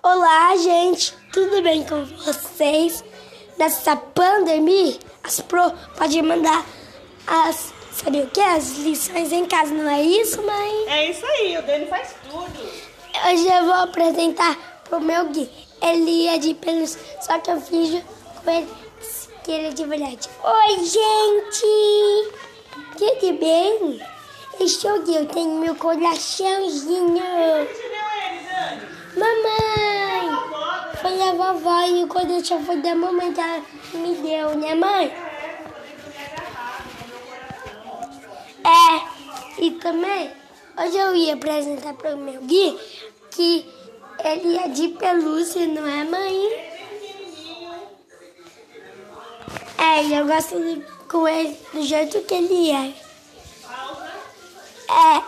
Olá, gente, tudo bem com vocês? Nessa pandemia, as pro podem mandar as, sabe o que? As lições em casa, não é isso, mãe? É isso aí, o Dani faz tudo. Hoje eu vou apresentar pro meu Gui. Ele é de pelos, só que eu finjo com ele que ele é de verdade. Oi, gente! Tudo bem? Estou Gui, eu tenho meu coraçãozinho. Mamãe! Foi a vovó e o coração foi da mamãe que ela me deu, né, mãe? É, e também, hoje eu ia apresentar para o meu Gui que ele é de pelúcia, não é, mãe? É, e eu gosto de, com ele do jeito que ele é. É,